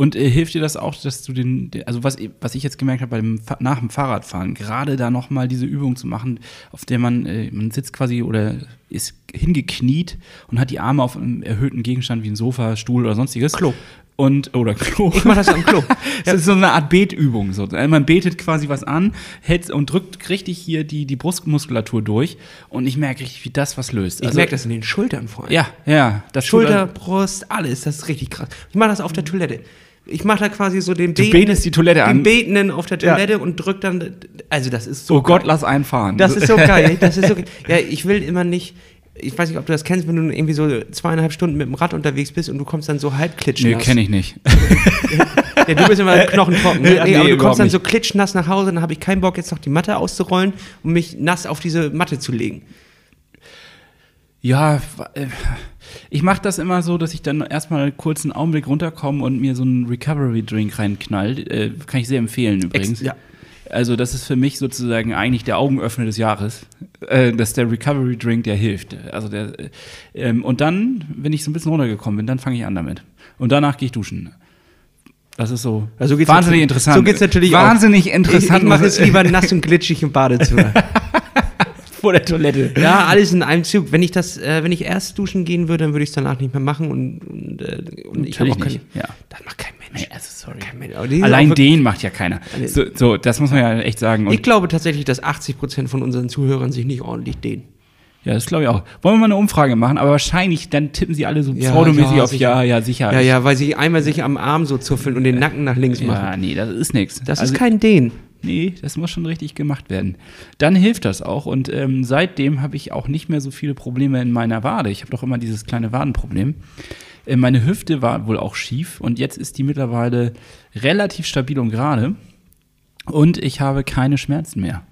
Und äh, hilft dir das auch, dass du den, den- also was, was ich jetzt gemerkt habe beim nach dem Fahrradfahren, gerade da nochmal diese Übung zu machen, auf der man, äh, man sitzt quasi oder ist hingekniet und hat die Arme auf einem erhöhten Gegenstand wie ein Sofa, Stuhl oder sonstiges. Klo. Und, oder Klo. Ich mach das am Klo. <laughs> Das ist so eine Art Betübung. So. Also Man betet quasi was an, hält und drückt richtig hier die, die Brustmuskulatur durch und ich merke richtig, wie das was löst. Ich merke das in den Schultern vor allem. Ja, ja. Das Schulter, Brust, alles. Das ist richtig krass. Ich mache das auf der Toilette. Ich mache da quasi so den Toilette den. Betenden auf der Toilette und drück dann. Also, das ist so. Oh Gott, geil. lass einfahren. Das ist so <laughs> geil. Das ist so geil. Ja, ich will immer nicht. Ich weiß nicht, ob du das kennst, wenn du irgendwie so zweieinhalb Stunden mit dem Rad unterwegs bist und du kommst dann so halb klitschen. Nee, kenne ich nicht. <laughs> Ja, du bist immer knochentrocken. Ne? <laughs> Ja, Nee, nee, aber du kommst dann nicht. so klitschnass nach Hause, dann habe ich keinen Bock, jetzt noch die Matte auszurollen und mich nass auf diese Matte zu legen. Ja, äh, ich mache das immer so, dass ich dann erstmal kurz einen Augenblick runterkomme und mir so einen Recovery-Drink reinknall. Äh, kann ich sehr empfehlen übrigens. ja. Also das ist für mich sozusagen eigentlich der Augenöffner des Jahres. Äh, das ist der Recovery-Drink, der hilft. Also der, äh, ähm, und dann, wenn ich so ein bisschen runtergekommen bin, dann fange ich an damit. Und danach gehe ich duschen. Das ist so Also geht's wahnsinnig natürlich- interessant. So geht's natürlich auch. Wahnsinnig interessant. Ich, ich mache es lieber nass <laughs> und glitschig im Badezimmer. <laughs> vor der Toilette. ja, alles in einem Zug. Wenn ich das, äh, wenn ich erst duschen gehen würde, dann würde ich es danach nicht mehr machen und, und, äh, und ich habe auch keine. nicht, ja. Das macht kein Mensch. Nee, also sorry. Kein Mensch. Allein den macht ja keiner. So, so, das muss man ja echt sagen. Und Ich glaube tatsächlich, dass 80% von unseren Zuhörern sich nicht ordentlich dehnen. Ja, das glaube ich auch. Wollen wir mal eine Umfrage machen, aber wahrscheinlich, dann tippen sie alle so Ja, pseudomäßig ja, auf sicher. Ja, ja, sicher. Ja, ja, weil sie einmal sich am Arm so zuffeln und den Nacken nach links machen. Ja, nee, das ist nichts. Das ist kein Dehnen. Nee, das muss schon richtig gemacht werden. Dann hilft das auch und ähm, seitdem habe ich auch nicht mehr so viele Probleme in meiner Wade. Ich habe doch immer dieses kleine Wadenproblem. Äh, meine Hüfte war wohl auch schief und jetzt ist die mittlerweile relativ stabil und gerade und ich habe keine Schmerzen mehr.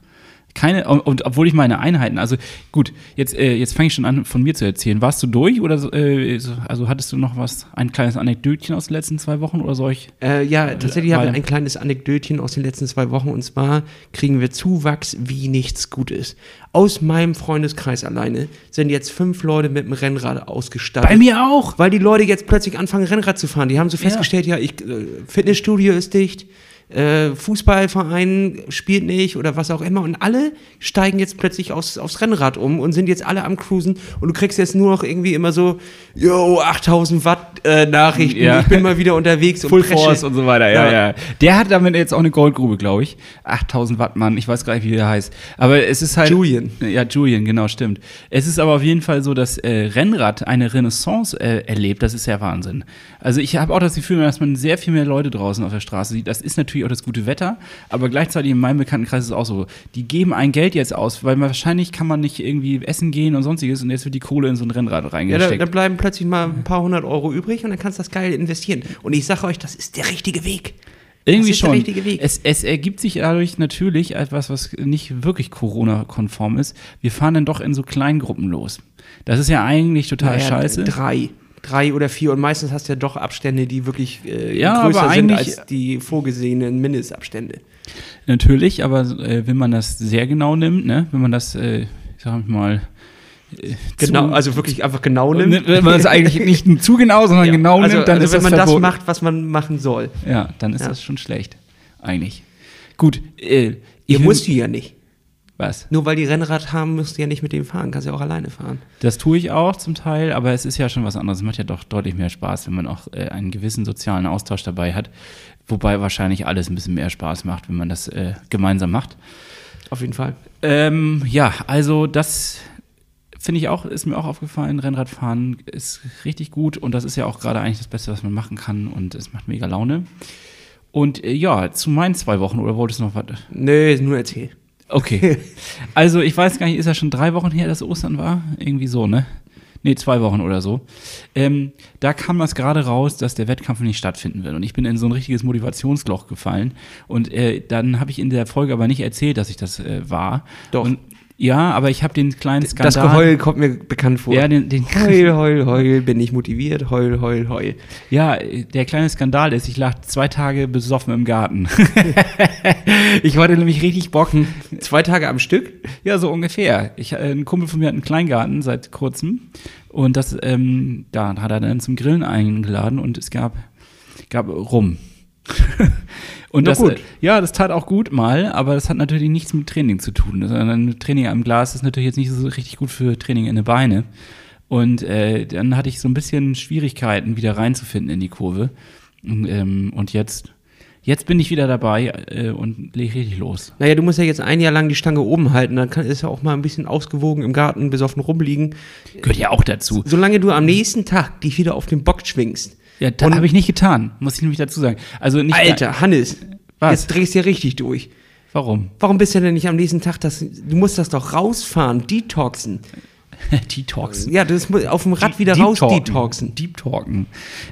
Keine, und, obwohl ich meine Einheiten, also gut, jetzt, äh, jetzt fange ich schon an, von mir zu erzählen. Warst du durch oder äh, so, also hattest du noch was, ein kleines Anekdötchen aus den letzten zwei Wochen oder soll ich? Äh, ja, tatsächlich habe ich ein kleines Anekdötchen aus den letzten zwei Wochen und zwar kriegen wir Zuwachs wie nichts Gutes. Aus meinem Freundeskreis alleine sind jetzt fünf Leute mit dem Rennrad ausgestattet. Bei mir auch! Weil die Leute jetzt plötzlich anfangen, Rennrad zu fahren. Die haben so festgestellt, ja, ich, äh, Fitnessstudio ist dicht, äh, Fußballverein spielt nicht oder was auch immer. Und alle steigen jetzt plötzlich aus, aufs Rennrad um und sind jetzt alle am Cruisen. Und du kriegst jetzt nur noch irgendwie immer so, yo, 8000 Watt äh, Nachrichten, Ja. ich bin mal wieder unterwegs. Full presche. Force und so weiter, ja, Ja. ja. Der hat damit jetzt auch eine Goldgrube, glaube ich. 8000 Watt Mann, ich weiß gar nicht, wie der heißt. Aber es ist halt. Julian. Ja, Julian, genau, stimmt. Es ist aber auf jeden Fall so, dass äh, Rennrad eine Renaissance äh, erlebt. Das ist ja Wahnsinn. Also ich habe auch das Gefühl, dass man sehr viel mehr Leute draußen auf der Straße sieht. Das ist natürlich auch das gute Wetter, aber gleichzeitig in meinem Bekanntenkreis ist es auch so. Die geben ein Geld jetzt aus, weil wahrscheinlich kann man nicht irgendwie essen gehen und sonstiges und jetzt wird die Kohle in so ein Rennrad Ja, da, reingesteckt. da bleiben plötzlich mal ein paar hundert Euro übrig und dann kannst du das geil investieren. Und ich sage euch, das ist der richtige Weg. Irgendwie das ist der schon. richtige Weg. Es, es ergibt sich dadurch natürlich etwas, was nicht wirklich Corona-konform ist. Wir fahren dann doch in so Kleingruppen los. Das ist ja eigentlich total Naja, scheiße. Drei. Drei oder vier. Und meistens hast du ja doch Abstände, die wirklich äh, Ja, größer sind als die vorgesehenen Mindestabstände. Natürlich, aber äh, wenn man das sehr genau nimmt, ne, wenn man das, äh, ich sag mal, äh, Genau, also wirklich einfach genau nimmt. wenn man das eigentlich nicht <laughs> zu genau, sondern Ja, genau also, nimmt, dann also ist wenn man das verboten. macht, was man machen soll. Ja, dann ist Ja. das schon schlecht, eigentlich. Gut, äh, Ihr ich musst die ja nicht. Was? Nur weil die Rennrad haben, musst du ja nicht mit dem fahren. Kannst ja auch alleine fahren. Das tue ich auch zum Teil, aber es ist ja schon was anderes. Es macht ja doch deutlich mehr Spaß, wenn man auch äh, einen gewissen sozialen Austausch dabei hat. Wobei wahrscheinlich alles ein bisschen mehr Spaß macht, wenn man das äh, gemeinsam macht. Auf jeden Fall. Ähm, ja, also das finde ich auch, ist mir auch aufgefallen. Rennradfahren ist richtig gut und das ist ja auch gerade eigentlich das Beste, was man machen kann und es macht mega Laune. Und äh, ja, zu meinen zwei Wochen, oder wolltest du noch was? Nö, nur erzähl. Okay. <laughs> Also, ich weiß gar nicht, ist ja schon drei Wochen her, dass Ostern war? Irgendwie so, ne? Nee, zwei Wochen oder so. Ähm, da kam das gerade raus, dass der Wettkampf nicht stattfinden wird. Und ich bin in so ein richtiges Motivationsloch gefallen. Und äh, dann habe ich in der Folge aber nicht erzählt, dass ich das äh, war. Doch. Und, ja, aber ich habe den kleinen Skandal. Das Geheul kommt mir bekannt vor. Ja, den, den, <laughs> Heul, heul, heul, bin ich motiviert, heul, heul, heul. Ja, der kleine Skandal ist, ich lag zwei Tage besoffen im Garten. <laughs> ich hatte nämlich richtig Bock. Zwei Tage am Stück? Ja, so ungefähr. Ich, äh, ein Kumpel von mir hat einen Kleingarten seit kurzem und das, ähm, da hat er dann zum Grillen eingeladen und es gab, gab Rum. Und das, gut. ja, das tat auch gut mal, aber das hat natürlich nichts mit Training zu tun. Sondern Training am Glas ist natürlich jetzt nicht so richtig gut für Training in den Beine. Und äh, dann hatte ich so ein bisschen Schwierigkeiten, wieder reinzufinden in die Kurve. Und, ähm, und jetzt, jetzt bin ich wieder dabei äh, und lege richtig los. Naja, du musst ja jetzt ein Jahr lang die Stange oben halten, dann kann, ist ja auch mal ein bisschen ausgewogen im Garten besoffen rumliegen. Gehört ja auch dazu. Solange du am nächsten Tag dich wieder auf den Bock schwingst. Ja, das habe ich nicht getan, muss ich nämlich dazu sagen. Also nicht Alter, Hannes, Was? jetzt drehst du ja richtig durch. Warum? Warum bist du denn nicht am nächsten Tag das, du musst das doch rausfahren, detoxen. <laughs> Detox. Ja, das muss auf dem Rad wieder Deep raus Talken. detoxen. Deep Talken.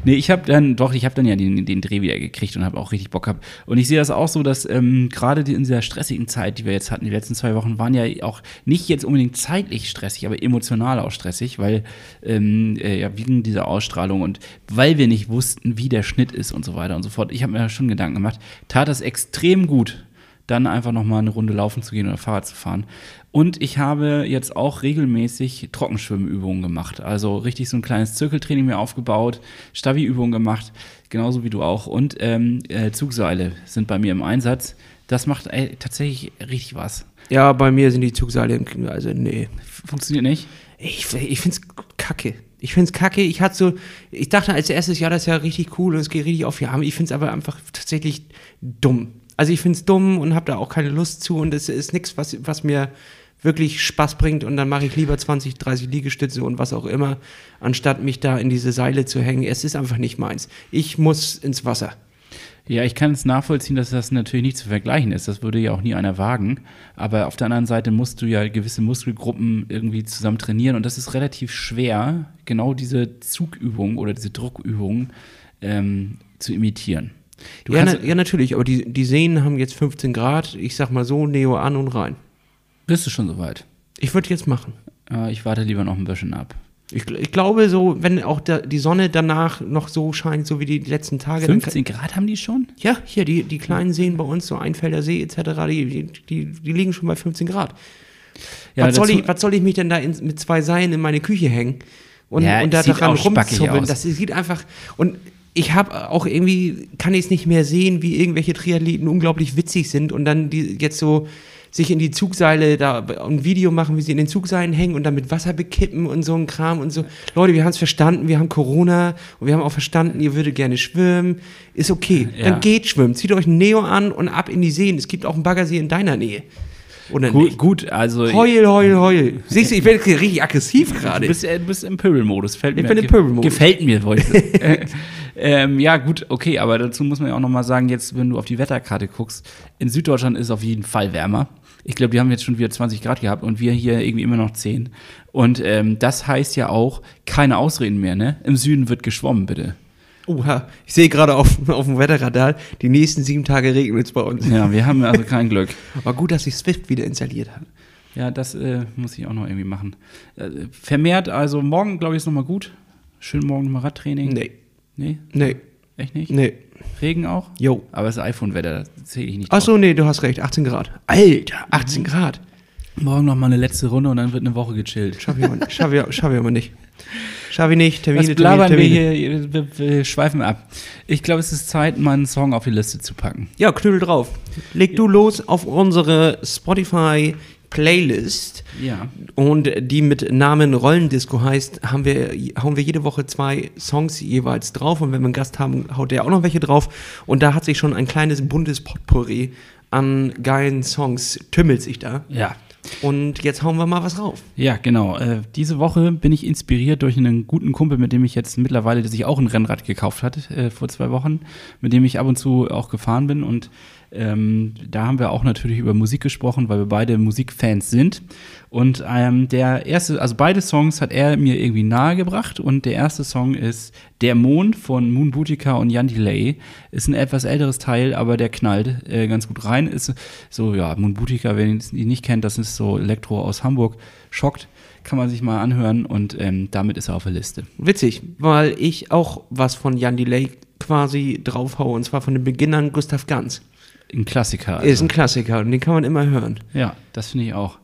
Nee, ich habe dann, doch, ich habe dann ja den, den Dreh wieder gekriegt und habe auch richtig Bock gehabt. Und ich sehe das auch so, dass ähm, gerade in dieser stressigen Zeit, die wir jetzt hatten, die letzten zwei Wochen, waren ja auch nicht jetzt unbedingt zeitlich stressig, aber emotional auch stressig, weil ähm, äh, ja, wegen dieser Ausstrahlung und weil wir nicht wussten, wie der Schnitt ist und so weiter und so fort. Ich habe mir da schon Gedanken gemacht, tat das extrem gut, dann einfach nochmal eine Runde laufen zu gehen oder Fahrrad zu fahren. Und ich habe jetzt auch regelmäßig Trockenschwimmübungen gemacht. Also richtig so ein kleines Zirkeltraining mir aufgebaut, Stabi-Übungen gemacht, genauso wie du auch. Und ähm, äh, Zugseile sind bei mir im Einsatz. Das macht ey, tatsächlich richtig was. Ja, bei mir sind die Zugseile im Knie, also nee. Funktioniert nicht? Ich, ich find's kacke. Ich find's kacke. Ich hatte so, ich dachte als erstes Jahr, das ist ja richtig cool und es geht richtig auf die Arme. Ich find's aber einfach tatsächlich dumm. Also ich find's dumm und habe da auch keine Lust zu und es ist nichts, was, was mir wirklich Spaß bringt und dann mache ich lieber 20, 30 Liegestütze und was auch immer, anstatt mich da in diese Seile zu hängen. Es ist einfach nicht meins. Ich muss ins Wasser. Ja, ich kann es nachvollziehen, dass das natürlich nicht zu vergleichen ist. Das würde ja auch nie einer wagen. Aber auf der anderen Seite musst du ja gewisse Muskelgruppen irgendwie zusammen trainieren. Und das ist relativ schwer, genau diese Zugübung oder diese Druckübung ähm, zu imitieren. Ja, na, ja, natürlich, aber die, die Seen haben jetzt 15 Grad. Ich sag mal so, Neo an und rein. Bist du schon soweit? Ich würde jetzt machen. Äh, ich warte lieber noch ein bisschen ab. Ich, ich glaube, so, wenn auch da, die Sonne danach noch so scheint, so wie die letzten Tage. dann kann- 15 Grad haben die schon? Ja, hier, die, die kleinen Seen bei uns, so Einfelder See etc., die, die, die, liegen schon bei 15 Grad. Ja, was, soll ich, was soll ich mich denn da in, mit zwei Seilen in meine Küche hängen und, Ja, und da daran aus. Das sieht einfach. Und ich habe auch irgendwie, kann ich es nicht mehr sehen, wie irgendwelche Triathleten unglaublich witzig sind und dann die jetzt so sich in die Zugseile da ein Video machen, wie sie in den Zugseilen hängen und dann mit Wasser bekippen und so ein Kram und so. Leute, wir haben es verstanden, wir haben Corona und wir haben auch verstanden, ihr würdet gerne schwimmen. Ist okay. Ja. Dann geht schwimmen. Zieht euch ein Neo an und ab in die Seen. Es gibt auch einen Baggersee in deiner Nähe. Oder Gut, nicht? gut also. Heul, heul, heul. Siehst du, ich werde richtig aggressiv Du gerade. bist, äh, du bist im Pöbelmodus. Fällt Ich mir, bin im Pöbelmodus. Gefällt mir, äh, <laughs> ähm, Ja, gut, okay, aber dazu muss man ja auch nochmal sagen, jetzt, wenn du auf die Wetterkarte guckst, in Süddeutschland ist es auf jeden Fall wärmer. Ich glaube, die haben jetzt schon wieder 20 Grad gehabt und wir hier irgendwie immer noch 10. Und ähm, das heißt ja auch, keine Ausreden mehr, ne? Im Süden wird geschwommen, bitte. Oha, ich sehe gerade auf, <laughs> auf dem Wetterradar, die nächsten sieben Tage regnet es bei uns. Ja, wir haben also <laughs> kein Glück. Aber gut, dass ich Swift wieder installiert habe. Ja, das äh, muss ich auch noch irgendwie machen. Äh, vermehrt, also morgen, glaube ich, ist nochmal gut. Schön morgen nochmal Radtraining. Nee, Nee? nee, Echt nicht? nee. Regen auch? Jo. Aber es ist iPhone-Wetter, das zähle ich nicht. Ach so, nee, du hast recht, 18 Grad. Alter, 18 Mhm. Grad. Morgen noch mal eine letzte Runde und dann wird eine Woche gechillt. Schaff ich aber, schaff ich, schaff ich aber nicht. Schaff ich nicht, Termine, Was blabbern Termine, wir Termine. hier? Wir, wir schweifen ab. Ich glaube, es ist Zeit, mal einen Song auf die Liste zu packen. Ja, Knödel drauf. Leg du los auf unsere Spotify Playlist. Ja. Und die mit Namen Rollendisco heißt, haben wir, hauen wir jede Woche zwei Songs jeweils drauf. Und wenn wir einen Gast haben, haut der auch noch welche drauf. Und da hat sich schon ein kleines buntes Potpourri an geilen Songs, tümmelt sich da. Ja. Und jetzt hauen wir mal was rauf. Ja, genau. Äh, diese Woche bin ich inspiriert durch einen guten Kumpel, mit dem ich jetzt mittlerweile, der sich auch ein Rennrad gekauft hat äh, vor zwei Wochen, mit dem ich ab und zu auch gefahren bin. Und ähm, da haben wir auch natürlich über Musik gesprochen, weil wir beide Musikfans sind. Und ähm, der erste, also beide Songs hat er mir irgendwie nahegebracht. Und der erste Song ist Der Mond von Moon Boutica und Jan Delay. Ist ein etwas älteres Teil, aber der knallt äh, ganz gut rein. Ist so, ja, Moon Boutica, wer ihn nicht kennt, das ist so Elektro aus Hamburg. Schockt kann man sich mal anhören und ähm, damit ist er auf der Liste. Witzig, weil ich auch was von Jan Delay quasi draufhaue, und zwar von den Beginnern Gustav Ganz. Ein Klassiker. Also. Ist ein Klassiker und den kann man immer hören. Ja, das finde ich auch.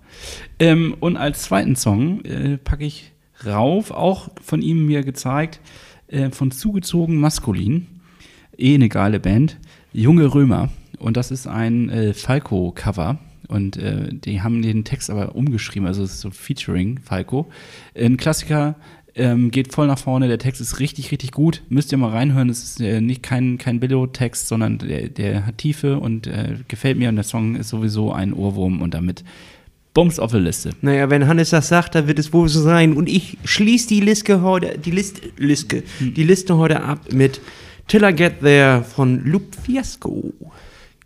Ähm, und als zweiten Song äh, packe ich rauf, auch von ihm mir gezeigt, äh, von Zugezogen Maskulin. Eh eine geile Band. Junge Römer. Und das ist ein äh, Falco-Cover. Und äh, die haben den Text aber umgeschrieben, also es ist so Featuring Falco. Ein Klassiker, ähm, geht voll nach vorne, der Text ist richtig, richtig gut. Müsst ihr mal reinhören. Es ist äh, nicht kein, kein Billo-Text, sondern der, der, hat Tiefe und äh, gefällt mir. Und der Song ist sowieso ein Ohrwurm und damit Bums auf der Liste. Naja, wenn Hannes das sagt, dann wird es wohl so sein. Und ich schließe die Liste heute, die List, Liste, hm. die Liste heute ab mit Till I Get There von Luke Fiasco.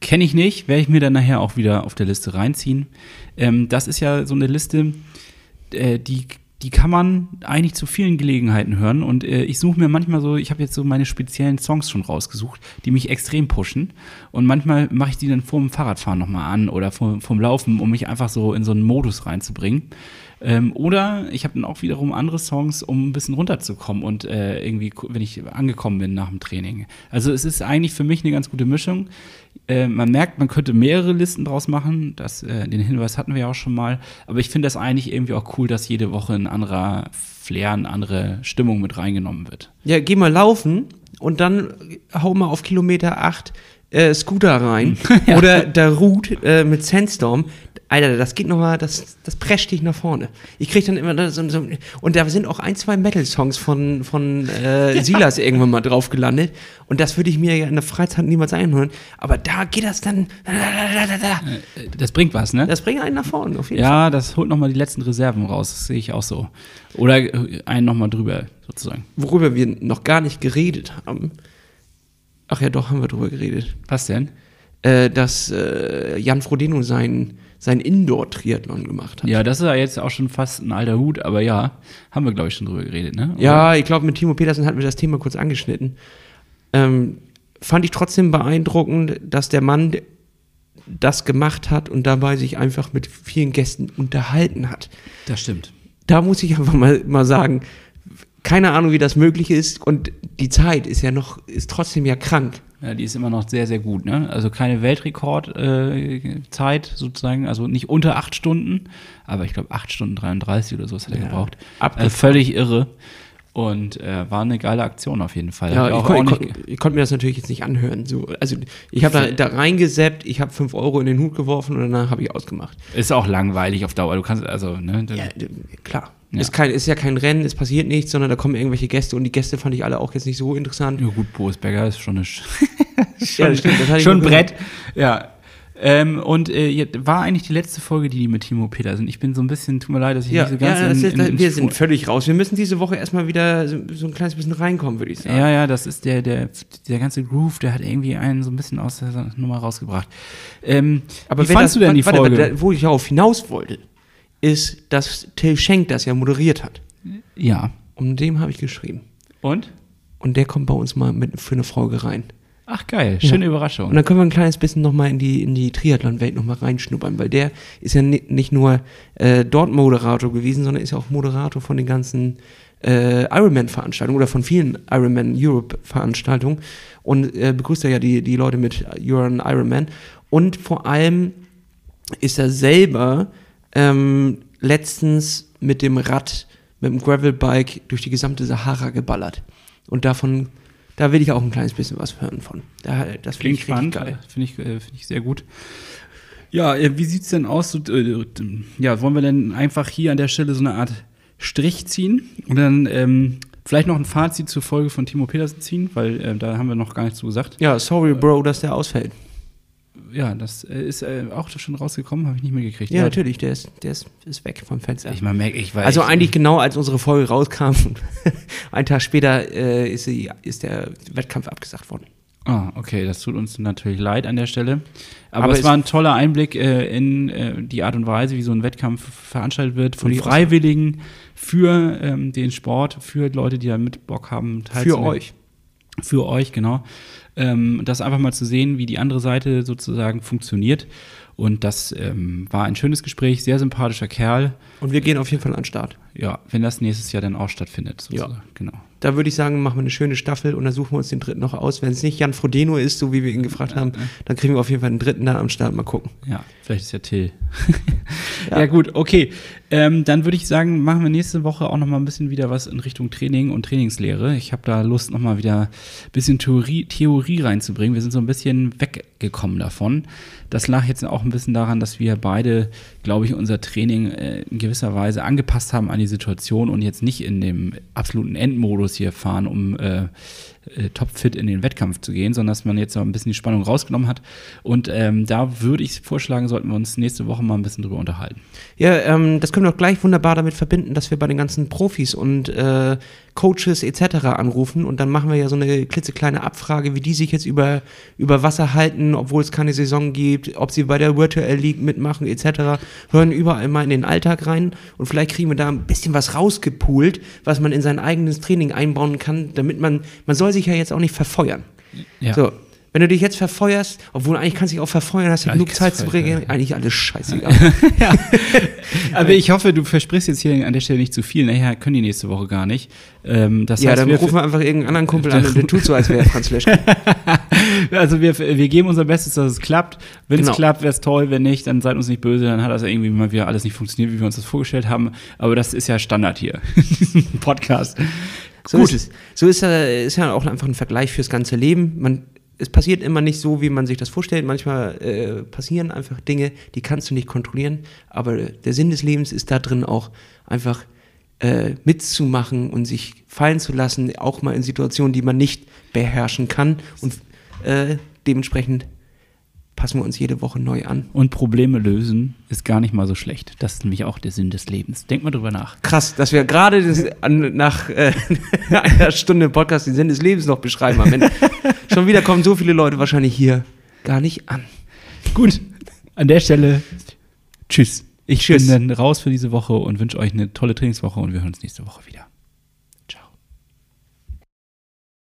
Kenne ich nicht, werde ich mir dann nachher auch wieder auf der Liste reinziehen. Ähm, das ist ja so eine Liste, äh, die die kann man eigentlich zu vielen Gelegenheiten hören. Und äh, ich suche mir manchmal so, ich habe jetzt so meine speziellen Songs schon rausgesucht, die mich extrem pushen. Und manchmal mache ich die dann vor dem Fahrradfahren nochmal an oder vor, vom Laufen, um mich einfach so in so einen Modus reinzubringen. Ähm, oder ich habe dann auch wiederum andere Songs, um ein bisschen runterzukommen und äh, irgendwie, wenn ich angekommen bin nach dem Training. Also es ist eigentlich für mich eine ganz gute Mischung. Äh, man merkt, man könnte mehrere Listen draus machen. Das, äh, den Hinweis hatten wir ja auch schon mal. Aber ich finde das eigentlich irgendwie auch cool, dass jede Woche ein anderer Flair, eine andere Stimmung mit reingenommen wird. Ja, geh mal laufen und dann hau mal auf Kilometer 8 äh, Scooter rein. <laughs> ja. Oder der Root äh, mit Sandstorm. Alter, das geht nochmal, das, das prescht dich nach vorne. Ich krieg dann immer so, so und da sind auch ein, zwei Metal-Songs von, von äh, <laughs> Silas irgendwann mal drauf gelandet. Und das würde ich mir ja in der Freizeit niemals einhören. Aber da geht das dann. Äh, das bringt was, ne? Das bringt einen nach vorne, auf jeden ja, Fall. Ja, das holt nochmal die letzten Reserven raus. Das sehe ich auch so. Oder äh, einen nochmal drüber, sozusagen. Worüber wir noch gar nicht geredet haben. Ach ja, doch, haben wir drüber geredet. Was denn? Äh, dass äh, Jan Frodeno sein sein Indoor-Triathlon gemacht hat. Ja, das ist ja jetzt auch schon fast ein alter Hut, aber ja, haben wir, glaube ich, schon drüber geredet, ne? Oder? Ja, ich glaube, mit Timo Petersen hatten wir das Thema kurz angeschnitten. Ähm, fand ich trotzdem beeindruckend, dass der Mann das gemacht hat und dabei sich einfach mit vielen Gästen unterhalten hat. Das stimmt. Da muss ich einfach mal, mal sagen, keine Ahnung, wie das möglich ist und die Zeit ist ja noch, ist trotzdem ja krank. Ja, die ist immer noch sehr, sehr gut. Ne? Also keine Weltrekordzeit äh, sozusagen, also nicht unter acht Stunden, aber ich glaube acht Stunden 33 oder so hat er ja, gebraucht. Also völlig irre. Und äh, war eine geile Aktion auf jeden Fall. Ja, ich, ich, kon, ich, kon, ich, konnte mir das natürlich jetzt nicht anhören. So, also ich habe da, da reingeseppt, ich habe fünf Euro in den Hut geworfen und danach habe ich ausgemacht. Ist auch langweilig auf Dauer. Du kannst also, ne? Ja, klar. Ja. Ist, kein, ist ja kein Rennen, es passiert nichts, sondern da kommen irgendwelche Gäste und die Gäste fand ich alle auch jetzt nicht so interessant. Ja gut, Boris Becker ist schon, eine <laughs> schon, ja, stimmt, schon ein Brett. Ja, ähm, und äh, war eigentlich die letzte Folge, die, die mit Timo Peter sind. Ich bin so ein bisschen, tut mir leid, dass ich ja, nicht so ganz ja, in, in, in, Wir sind völlig raus. Wir müssen diese Woche erstmal wieder so, so, ein kleines bisschen reinkommen, würde ich sagen. Ja, ja, das ist der, der, der ganze Groove, der hat irgendwie einen so ein bisschen aus der Nummer rausgebracht. Ähm, Aber wie fandest du denn die warte, Folge? Warte, wo ich darauf hinaus wollte, ist, dass Till Schenk das ja moderiert hat. Ja. Und dem habe ich geschrieben. Und? Und der kommt bei uns mal mit, für eine Folge rein. Ach geil, schöne ja. Überraschung. Und dann können wir ein kleines bisschen nochmal in die, in die Triathlon-Welt nochmal reinschnuppern, weil der ist ja nicht nur äh, dort Moderator gewesen, sondern ist ja auch Moderator von den ganzen äh, Ironman-Veranstaltungen oder von vielen Ironman Europe-Veranstaltungen und äh, begrüßt ja die, die Leute mit You're an Ironman. Und vor allem ist er selber ähm, letztens mit dem Rad, mit dem Gravelbike durch die gesamte Sahara geballert. Und davon da will ich auch ein kleines bisschen was hören von. Da, das finde ich spannend. Finde ich, äh, find ich sehr gut. Ja, äh, wie sieht es denn aus? Äh, ja, wollen wir denn einfach hier an der Stelle so eine Art Strich ziehen und dann ähm, vielleicht noch ein Fazit zur Folge von Timo Petersen ziehen, weil äh, da haben wir noch gar nichts zu gesagt. Ja, sorry, Bro, dass der ausfällt. Ja, das äh, ist äh, auch schon rausgekommen, habe ich nicht mehr gekriegt. Ja, natürlich, der ist, der ist, ist weg vom Fenster. Ich mal merke, ich weiß. also eigentlich genau als unsere Folge rauskam, <laughs> ein Tag später äh, ist, sie, ist der Wettkampf abgesagt worden. Ah, okay, das tut uns natürlich leid an der Stelle. Aber, Aber es war ein toller Einblick äh, in äh, die Art und Weise, wie so ein Wettkampf veranstaltet wird von Freiwilligen für ähm, den Sport, für Leute, die da mit Bock haben. Für teilzunehmen. euch. Für euch, genau. Ähm, das einfach mal zu sehen, wie die andere Seite sozusagen funktioniert. Und das ähm, war ein schönes Gespräch, sehr sympathischer Kerl. Und wir gehen auf jeden Fall an den Start. Ja, wenn das nächstes Jahr dann auch stattfindet, sozusagen. Genau. Da würde ich sagen, machen wir eine schöne Staffel und dann suchen wir uns den dritten noch aus. Wenn es nicht Jan Frodeno ist, so wie wir ihn gefragt haben, dann kriegen wir auf jeden Fall einen dritten da am Start. Mal gucken. Ja, vielleicht ist ja Till. <laughs> Ja. ja. gut, okay. Ähm, dann würde ich sagen, machen wir nächste Woche auch noch mal ein bisschen wieder was in Richtung Training und Trainingslehre. Ich habe da Lust, noch mal wieder ein bisschen Theorie, Theorie reinzubringen. Wir sind so ein bisschen weggekommen davon. Das lag jetzt auch ein bisschen daran, dass wir beide, glaube ich, unser Training äh, in gewisser Weise angepasst haben an die Situation und jetzt nicht in dem absoluten Endmodus hier fahren, um äh, äh, topfit in den Wettkampf zu gehen, sondern dass man jetzt noch ein bisschen die Spannung rausgenommen hat. Und ähm, da würde ich vorschlagen, sollten wir uns nächste Woche mal ein bisschen drüber unterhalten. Ja, ähm, das können wir auch gleich wunderbar damit verbinden, dass wir bei den ganzen Profis und äh, Coaches etc. anrufen und dann machen wir ja so eine klitzekleine Abfrage, wie die sich jetzt über, über Wasser halten, obwohl es keine Saison gibt, ob sie bei der Virtual League mitmachen etc. Hören überall mal in den Alltag rein und vielleicht kriegen wir da ein bisschen was rausgepoolt, was man in sein eigenes Training einbauen kann, damit man, man soll sich ja jetzt auch nicht verfeuern. Ja. So, wenn du dich jetzt verfeuerst, obwohl eigentlich kannst du dich auch verfeuern, hast du Ja, genug Zeit zu bringen, eigentlich alles scheißegal. <laughs> Aber ich hoffe, du versprichst jetzt hier an der Stelle nicht zu viel. Nachher können die nächste Woche gar nicht. Ähm, das ja, heißt, dann wir, rufen wir einfach irgendeinen anderen Kumpel an <laughs> und der tut so, als wäre er Franz Leschke. <laughs> also wir, wir geben unser Bestes, dass es klappt. Wenn Genau. es klappt, wäre es toll. Wenn nicht, dann seid uns nicht böse. Dann hat das irgendwie mal wieder alles nicht funktioniert, wie wir uns das vorgestellt haben. Aber das ist ja Standard hier. Diesen Podcast. So Gut. ist es. So ist, äh, ist ja auch einfach ein Vergleich fürs ganze Leben. Man, es passiert immer nicht so, wie man sich das vorstellt. Manchmal äh, passieren einfach Dinge, die kannst du nicht kontrollieren. Aber der Sinn des Lebens ist da drin auch einfach äh, mitzumachen und sich fallen zu lassen, auch mal in Situationen, die man nicht beherrschen kann. Und äh, dementsprechend passen wir uns jede Woche neu an. Und Probleme lösen ist gar nicht mal so schlecht. Das ist nämlich auch der Sinn des Lebens. Denk mal drüber nach. Krass, dass wir gerade nach äh, <laughs> einer Stunde Podcast den Sinn des Lebens noch beschreiben Ende. <laughs> Schon wieder kommen so viele Leute wahrscheinlich hier gar nicht an. Gut, an der Stelle, tschüss. Ich Tschüss. bin dann raus für diese Woche und wünsche euch eine tolle Trainingswoche und wir hören uns nächste Woche wieder.